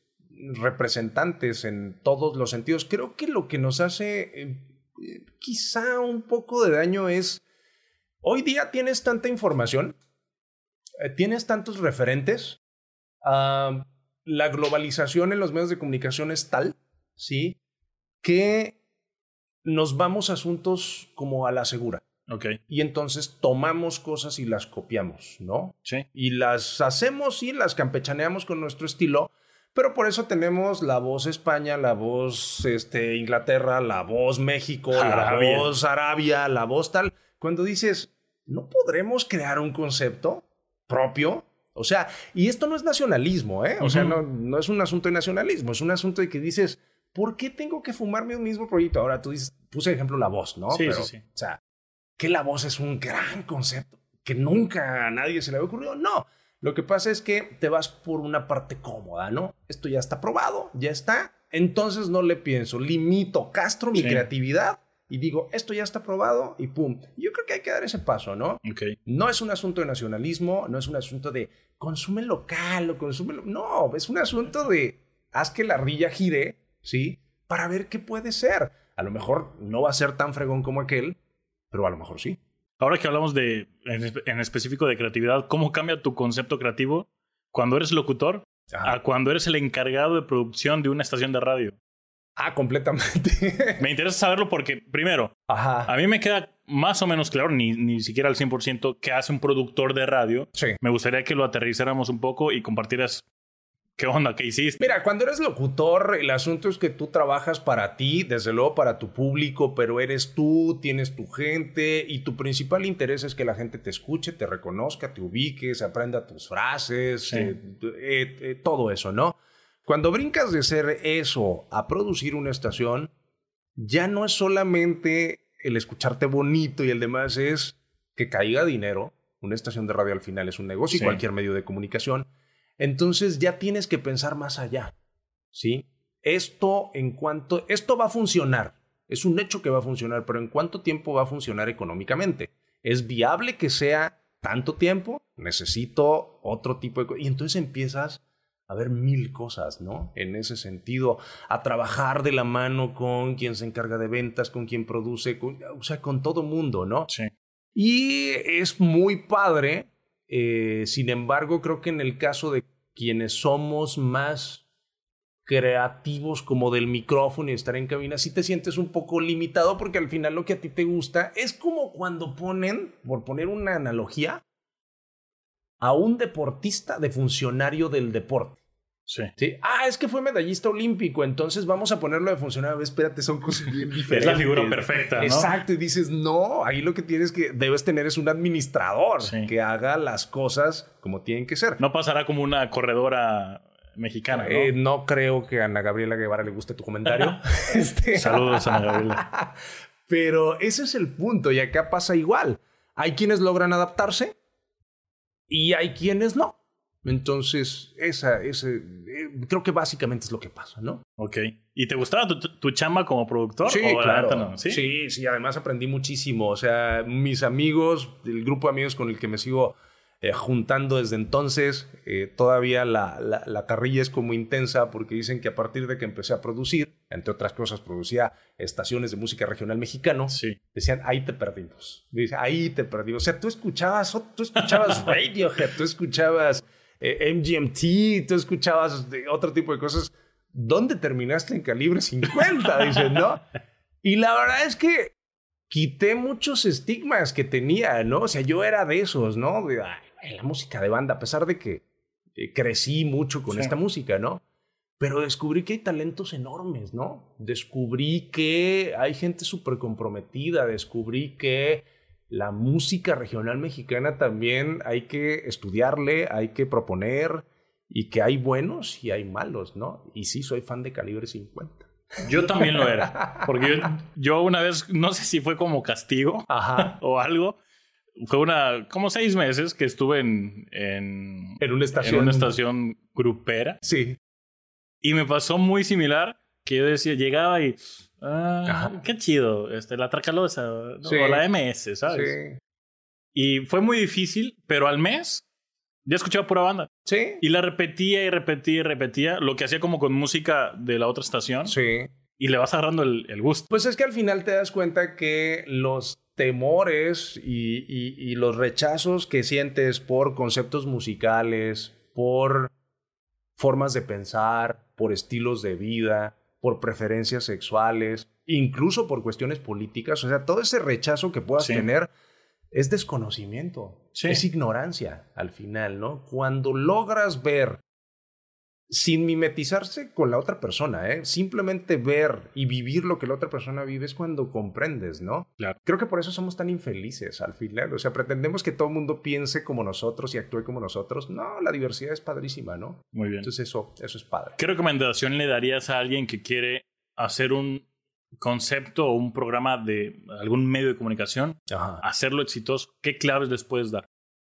representantes en todos los sentidos. Creo que lo que nos hace eh, quizá un poco de daño es, hoy día tienes tanta información, eh, tienes tantos referentes, la globalización en los medios de comunicación es tal, ¿sí? Que nos vamos a asuntos como a la segura. Okay. Y entonces tomamos cosas y las copiamos, ¿no? Sí. Y las hacemos y las campechaneamos con nuestro estilo, pero por eso tenemos la voz España, la voz este, Inglaterra, la voz México, la voz Arabia, la voz tal. Cuando dices, ¿no podremos crear un concepto propio? O sea, y esto no es nacionalismo, ¿eh? O sea, no, no es un asunto de nacionalismo, es un asunto de que dices, ¿por qué tengo que fumarme un mismo proyecto? Ahora tú dices, puse ejemplo la voz, ¿no? Sí, sí, sí. O sea, que la voz es un gran concepto que nunca a nadie se le había ocurrido. No, lo que pasa es que te vas por una parte cómoda, ¿no? Esto ya está probado, ya está. Entonces no le pienso, limito, castro mi creatividad y digo, esto ya está probado y pum. Yo creo que hay que dar ese paso, ¿no? Okay. No es un asunto de nacionalismo, no es un asunto de consume local o consume... No, es un asunto de haz que la rilla gire, ¿sí? Para ver qué puede ser. A lo mejor no va a ser tan fregón como aquel, pero a lo mejor sí. Ahora que hablamos de, en, específico de creatividad, ¿cómo cambia tu concepto creativo cuando eres locutor a cuando eres el encargado de producción de una estación de radio? Ah, completamente. me interesa saberlo porque, primero, a mí me queda más o menos claro, ni, ni siquiera al 100%, qué hace un productor de radio. Sí. Me gustaría que lo aterrizáramos un poco y compartieras ¿Qué onda? ¿Qué hiciste? Mira, cuando eres locutor, el asunto es que tú trabajas para ti, desde luego para tu público, pero eres tú, tienes tu gente y tu principal interés es que la gente te escuche, te reconozca, te ubique, se aprenda tus frases, eh, eh, eh, todo eso, ¿no? Cuando brincas de ser eso a producir una estación, ya no es solamente el escucharte bonito y el demás, es que caiga dinero. Una estación de radio al final es un negocio y cualquier medio de comunicación entonces ya tienes que pensar más allá, ¿sí? Esto en cuanto, esto va a funcionar, es un hecho que va a funcionar, pero ¿en cuánto tiempo va a funcionar económicamente? ¿Es viable que sea tanto tiempo? Necesito otro tipo de... Y entonces empiezas a ver mil cosas, ¿no? En ese sentido, a trabajar de la mano con quien se encarga de ventas, con quien produce, o sea, con todo mundo, ¿no? Sí. Y es muy padre eh, sin embargo, creo que en el caso de quienes somos más creativos como del micrófono y estar en cabina, sí te sientes un poco limitado porque al final lo que a ti te gusta es como cuando ponen, por poner una analogía, a un deportista de funcionario del deporte. Sí. Ah, es que fue medallista olímpico, entonces vamos a ponerlo de funcionario. Espérate, son cosas bien diferentes. Es la figura perfecta, ¿no? Exacto, y dices, no, ahí lo que tienes que debes tener es un administrador que haga las cosas como tienen que ser. No pasará como una corredora mexicana, ¿no? Eh, no creo que a Ana Gabriela Guevara le guste tu comentario. este... Saludos, Ana Gabriela. Pero ese es el punto, y acá pasa igual. Hay quienes logran adaptarse y hay quienes no. Entonces, esa, ese, eh, creo que básicamente es lo que pasa, ¿no? Ok. ¿Y te gustaba tu, chamba como productor? Sí, claro. ¿Sí? ¿Sí? sí, además aprendí muchísimo. O sea, mis amigos, el grupo de amigos con el que me sigo eh, juntando desde entonces, eh, todavía la, la, carrilla es como intensa porque dicen que a partir de que empecé a producir, entre otras cosas, producía estaciones de música regional mexicano, sí. decían, ahí te perdimos. Dice, ahí te perdimos. O sea, tú escuchabas, tú escuchabas Radiohead, tú escuchabas eh, MGMT, tú escuchabas otro tipo de cosas ¿dónde terminaste en calibre 50? Dicen, ¿no? Y la verdad es que quité muchos estigmas que tenía, ¿no? O sea, yo era de esos, ¿no? De la música de banda, a pesar de que eh, crecí mucho con esta música, ¿no? Pero descubrí que hay talentos enormes, ¿no? Descubrí que hay gente súper comprometida, descubrí que la música regional mexicana también hay que estudiarle, hay que proponer, y que hay buenos y hay malos, ¿no? Y sí, soy fan de Calibre 50. Yo también lo era, porque yo, una vez, no sé si fue como castigo o algo, fue una, como seis meses que estuve en, en, en, una estación. en una estación grupera. Sí. Y me pasó muy similar, que yo decía, llegaba y, ah, qué chido, este, la Tracalosa, o la MS, ¿sabes? Sí. Y fue muy difícil, pero al mes ya escuchaba pura banda. Sí. Y la repetía y repetía y repetía, lo que hacía como con música de la otra estación. Sí. Y le vas agarrando el, el gusto. Pues es que al final te das cuenta que los temores y, y, los rechazos que sientes por conceptos musicales, por formas de pensar, por estilos de vida, por preferencias sexuales, incluso por cuestiones políticas, o sea, todo ese rechazo que puedas tener es desconocimiento, es ignorancia al final, ¿no? Cuando logras ver, sin mimetizarse con la otra persona, ¿eh? simplemente ver y vivir lo que la otra persona vive es cuando comprendes, ¿no? Claro. Creo que por eso somos tan infelices al final, o sea, pretendemos que todo el mundo piense como nosotros y actúe como nosotros. No, la diversidad es padrísima, ¿no? Muy bien. Entonces eso, eso es padre. ¿Qué recomendación le darías a alguien que quiere hacer un concepto o un programa de algún medio de comunicación, hacerlo exitoso, ¿qué claves les puedes dar?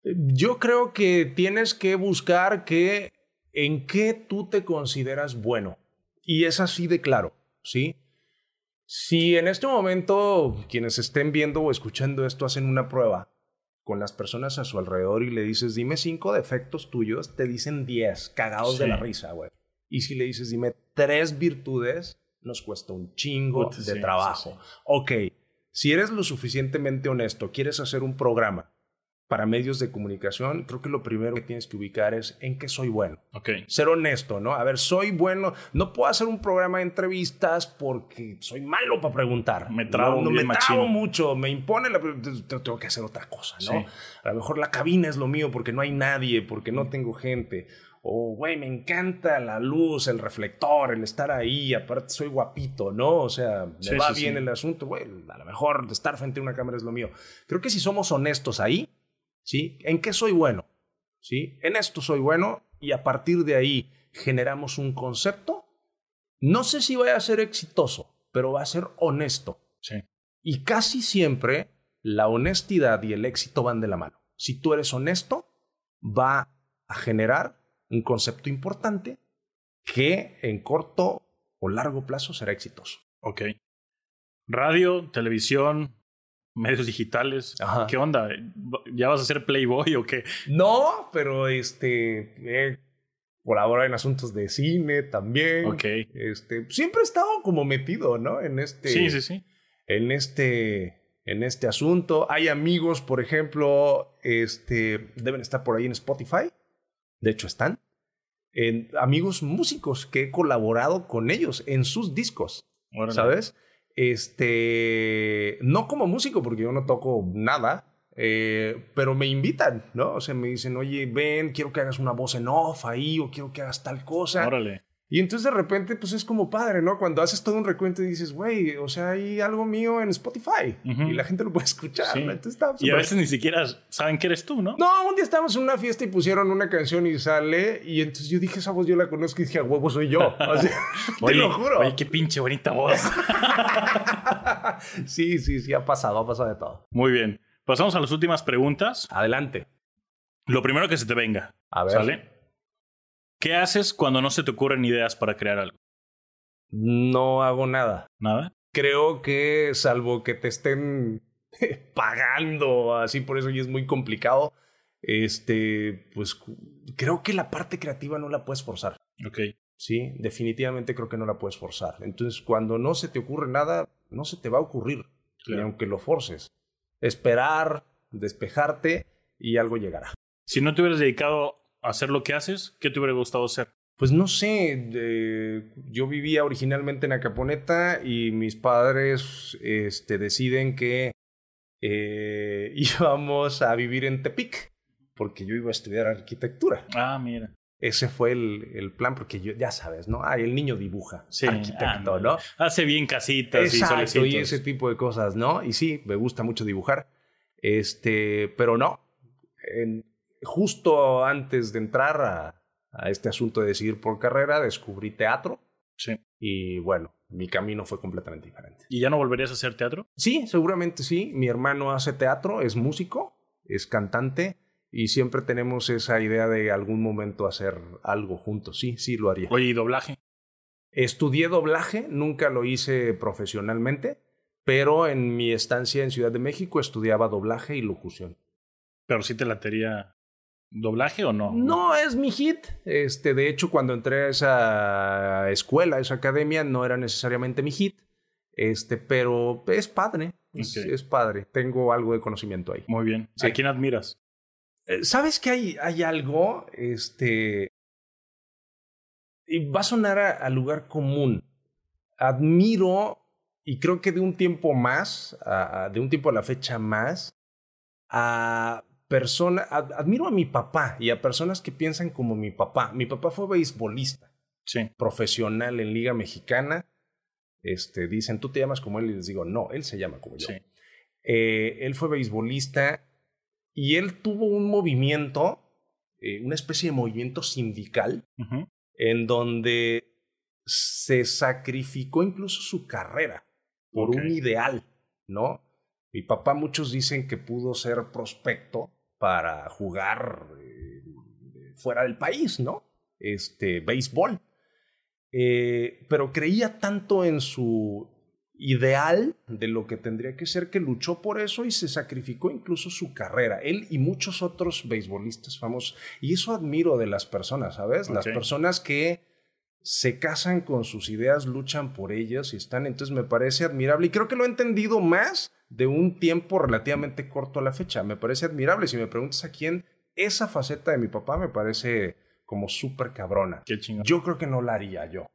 Yo creo que tienes que buscar que en qué tú te consideras bueno. Y es así de claro, ¿sí? Si en este momento quienes estén viendo o escuchando esto hacen una prueba con las personas a su alrededor y le dices, dime cinco defectos tuyos, te dicen diez, cagados de la risa, güey. Y si le dices, dime tres virtudes, nos cuesta un chingo de trabajo. Ok, si eres lo suficientemente honesto, quieres hacer un programa para medios de comunicación, creo que lo primero que tienes que ubicar es en qué soy bueno. Okay. Ser honesto, ¿no? A ver, soy bueno, no puedo hacer un programa de entrevistas porque soy malo para preguntar. Me trabo, no, me trabo mucho, me impone la tengo que hacer otra cosa, ¿no? A lo mejor la cabina es lo mío porque no hay nadie, porque no tengo gente o, güey, me encanta la luz, el reflector, el estar ahí, aparte soy guapito, ¿no? O sea, me va bien el asunto, güey, a lo mejor estar frente a una cámara es lo mío. Creo que si somos honestos ahí, ¿sí? ¿En qué soy bueno? ¿Sí? En esto soy bueno y a partir de ahí generamos un concepto. No sé si vaya a ser exitoso, pero va a ser honesto. Sí. Y casi siempre la honestidad y el éxito van de la mano. Si tú eres honesto, va a generar un concepto importante que en corto o largo plazo será exitoso. Ok. Radio, televisión, medios digitales. ¿Qué onda? ¿Ya vas a ser Playboy o qué? No, pero este. Eh, colabora en asuntos de cine también. Ok. Este, siempre he estado como metido, ¿no? En este. Sí, sí, sí. En este. En este asunto. Hay amigos, por ejemplo, este. Deben estar por ahí en Spotify de hecho están, en amigos músicos que he colaborado con ellos en sus discos, ¿sabes? Este, no como músico, porque yo no toco nada, eh, pero me invitan, ¿no? O sea, me dicen, oye, ven, quiero que hagas una voz en off ahí, o quiero que hagas tal cosa. Órale. Y entonces de repente, pues es como padre, ¿no? Cuando haces todo un recuento y dices, güey, o sea, hay algo mío en Spotify y la gente lo puede escuchar. y a veces ni siquiera saben que eres tú, ¿no? No, un día estábamos en una fiesta y pusieron una canción y sale. Y entonces yo dije, esa voz yo la conozco y dije, a huevo soy yo. te lo juro. Oye, qué pinche bonita voz. sí, sí, sí, ha pasado, ha pasado de todo. Muy bien. Pasamos a las últimas preguntas. Adelante. Lo primero que se te venga. A ver. ¿Sale? ¿Qué haces cuando no se te ocurren ideas para crear algo? No hago nada. ¿Nada? Creo que salvo que te estén pagando así por eso y es muy complicado, este, pues creo que la parte creativa no la puedes forzar. Ok. Sí, definitivamente creo que no la puedes forzar. Entonces, cuando no se te ocurre nada, no se te va a ocurrir, Claro. ni aunque lo forces. Esperar, despejarte y algo llegará. Si no te hubieras dedicado hacer lo que haces, ¿qué te hubiera gustado hacer? Pues no sé, yo vivía originalmente en Acaponeta y mis padres este, deciden que eh, íbamos a vivir en Tepic, porque yo iba a estudiar arquitectura. Ah, mira. Ese fue el, el plan, porque yo, ya sabes, ¿no? Ay, el niño dibuja, Sí, arquitecto. ¿no? Hace bien casitas y Exacto, y solecitos. ese tipo de cosas, ¿no? Y sí, me gusta mucho dibujar, este, pero no. En- justo antes de entrar a, a este asunto de decidir por carrera, descubrí teatro Sí. y bueno, mi camino fue completamente diferente. ¿Y ya no volverías a hacer teatro? Sí, seguramente sí. Mi hermano hace teatro, es músico, es cantante y siempre tenemos esa idea de algún momento hacer algo juntos. Sí, sí lo haría. Oye, ¿y doblaje? Estudié doblaje, nunca lo hice profesionalmente, pero en mi estancia en Ciudad de México estudiaba doblaje y locución. ¿Pero sí te latería doblaje o no? No es mi hit. Este, de hecho, cuando entré a esa escuela, a esa academia, no era necesariamente mi hit. Este, pero es padre. Es, padre. Tengo algo de conocimiento ahí. Muy bien. Sí. ¿A quién admiras? Eh, ¿Sabes que hay, hay algo? Este. Y va a sonar a, a lugar común. Admiro, y creo que de un tiempo más, a- de un tiempo a la fecha más, a personas. Admiro a mi papá y a personas que piensan como mi papá. Mi papá fue beisbolista, Sí. profesional en Liga Mexicana. Este, dicen, tú te llamas como él, y les digo, no, él se llama como yo. Sí. Eh, él fue beisbolista y él tuvo un movimiento, eh, una especie de movimiento sindical, en donde se sacrificó incluso su carrera por un ideal, ¿no? Mi papá, muchos dicen que pudo ser prospecto para jugar eh, fuera del país, ¿no? Este, béisbol. Eh, pero creía tanto en su ideal de lo que tendría que ser que luchó por eso y se sacrificó incluso su carrera. Él y muchos otros beisbolistas famosos. Y eso admiro de las personas, ¿sabes? Las personas que se casan con sus ideas, luchan por ellas y están. Entonces me parece admirable y creo que lo he entendido más de un tiempo relativamente corto a la fecha. Me parece admirable. Si me preguntas a quién, esa faceta de mi papá me parece como súper cabrona. Qué chingón. Yo creo que no la haría yo.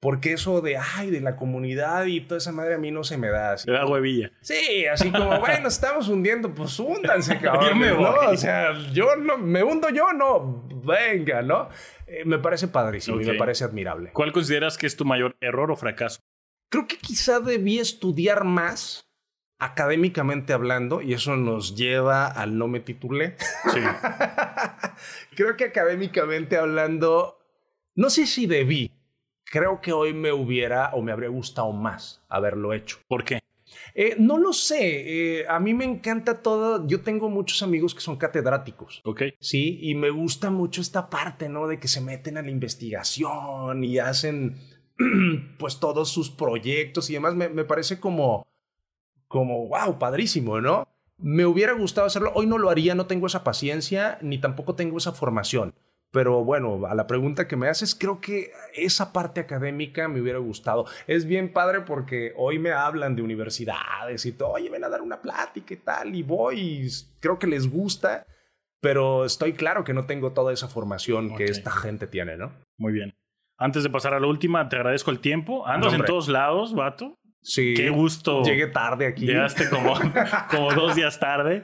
Porque eso de, ay, de la comunidad y toda esa madre a mí no se me da así. Te da huevilla. Sí, así como, bueno, estamos hundiendo, pues húndanse, cabrón. Yo me ¿no? O sea, yo no, me hundo yo, no, venga, ¿no? Eh, me parece padrísimo y me parece admirable. ¿Cuál consideras que es tu mayor error o fracaso? Creo que quizá debí estudiar más académicamente hablando y eso nos lleva al no me titulé. Sí. Creo que académicamente hablando, no sé si debí. Creo que hoy me hubiera o me habría gustado más haberlo hecho. ¿Por qué? Eh, no lo sé. eh, a mí me encanta todo. Yo tengo muchos amigos que son catedráticos. Ok. Sí, y me gusta mucho esta parte, ¿no? De que se meten a la investigación y hacen pues todos sus proyectos y demás. Me, me parece como, como, wow, padrísimo, ¿no? Me hubiera gustado hacerlo. Hoy no lo haría, no tengo esa paciencia, ni tampoco tengo esa formación. Pero bueno, a la pregunta que me haces, creo que esa parte académica me hubiera gustado. Es bien padre porque hoy me hablan de universidades y todo, oye, ven a dar una plática y tal, y voy, y creo que les gusta, pero estoy claro que no tengo toda esa formación que esta gente tiene, ¿no? Muy bien. Antes de pasar a la última, te agradezco el tiempo. Andas en todos lados, vato. Sí. Qué gusto. Llegué tarde aquí. Llegaste como, como dos días tarde.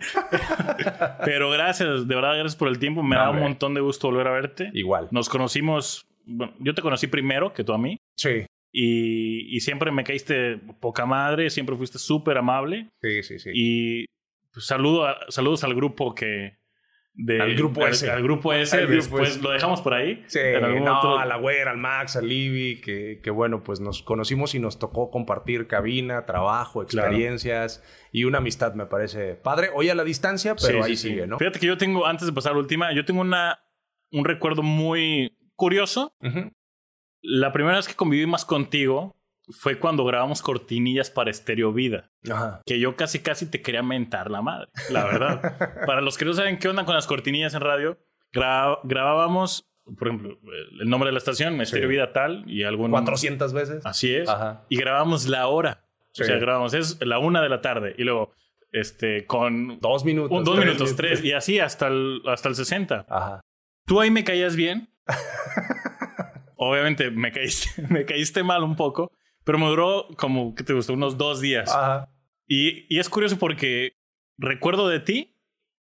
Pero gracias, de verdad, gracias por el tiempo. Me No, da un montón de gusto volver a verte. Igual. Nos conocimos, bueno, yo te conocí primero que tú a mí. Sí, Y, y siempre me caíste poca madre, siempre fuiste súper amable. sí, sí, sí. Y pues, saludo a- saludos al grupo que... de- Al grupo al- ese. Al grupo ese. Al grupo Después ese. lo dejamos por ahí. Sí, no, otro- a la güera, al Max, al Libby, que, que bueno, pues nos conocimos y nos tocó compartir cabina, trabajo, Claro. experiencias y una amistad, me parece padre. Hoy a la distancia, pero Sí, ahí sí, sigue, ¿no? Fíjate que yo tengo, antes de pasar a la última, yo tengo una, un recuerdo muy curioso. Ujú. La primera vez que conviví más contigo fue cuando grabamos cortinillas para Estéreo Vida. Ajá. Que yo casi casi te quería mentar la madre, la verdad. para los que no saben qué onda con las cortinillas en radio, gra- grabábamos, por ejemplo, el nombre de la estación, Estéreo Sí. Vida tal, y algún... 400 veces. Así es. Ajá. Y grabamos la hora. Sí. O sea, grabamos, es la una de la tarde. Y luego, este, con Dos minutos. un- dos tres minutos, tres, y así hasta el, hasta el 60. Ajá. Tú ahí me caías bien. Obviamente me caíste, me caíste mal un poco, pero me duró como, ¿qué te gustó? Unos dos días. Ajá. Y, y es curioso porque recuerdo de ti,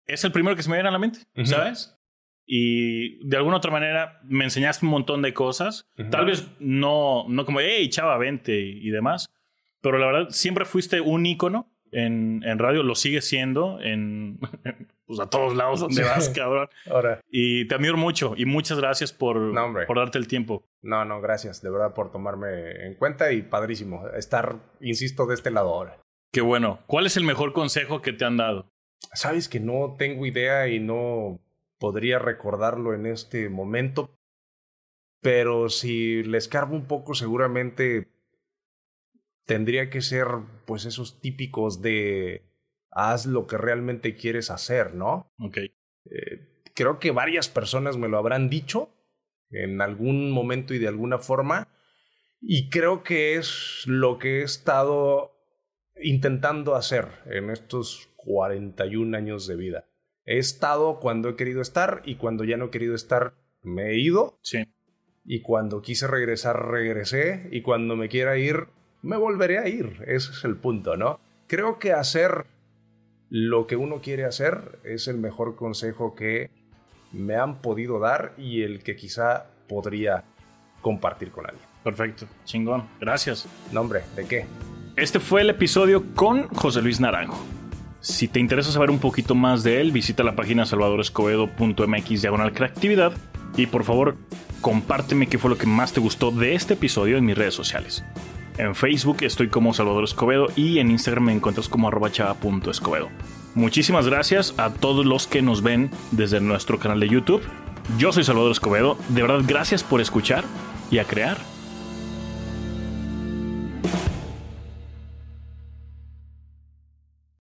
es el primero que se me viene a la mente. ¿sabes? Y de alguna otra manera me enseñaste un montón de cosas. Tal vez no, no como, hey, chava, vente y, y demás. Pero la verdad, siempre fuiste un ícono en, en radio, lo sigues siendo en, pues a todos lados donde vas, cabrón. Ahora. Y te admiro mucho y muchas gracias por, No, por darte el tiempo. No, no, gracias de verdad por tomarme en cuenta y padrísimo estar, insisto, de este lado ahora. Qué bueno. ¿Cuál es el mejor consejo que te han dado? Sabes que no tengo idea y no podría recordarlo en este momento, pero si le escarbo un poco seguramente tendría que ser pues esos típicos de haz lo que realmente quieres hacer, ¿no? Ok. Eh, creo que varias personas me lo habrán dicho en algún momento y de alguna forma. Y creo que es lo que he estado intentando hacer en estos 41 años de vida. He estado cuando he querido estar y cuando ya no he querido estar me he ido. Sí. Y cuando quise regresar regresé y cuando me quiera ir me volveré a ir. Ese es el punto, ¿no? Creo que hacer lo que uno quiere hacer es el mejor consejo que me han podido dar y el que quizá podría compartir con alguien. Perfecto. Chingón. Gracias. No, hombre, ¿de qué? Este fue el episodio con José Luis Naranjo. Si te interesa saber un poquito más de él, visita la página salvadorescobedo.mx diagonal creatividad y por favor compárteme qué fue lo que más te gustó de este episodio en mis redes sociales. En Facebook estoy como Salvador Escobedo y en Instagram me encuentras como arroba chava.escobedo. Muchísimas gracias a todos los que nos ven desde nuestro canal de YouTube. Yo soy Salvador Escobedo. De verdad, gracias por escuchar y a crear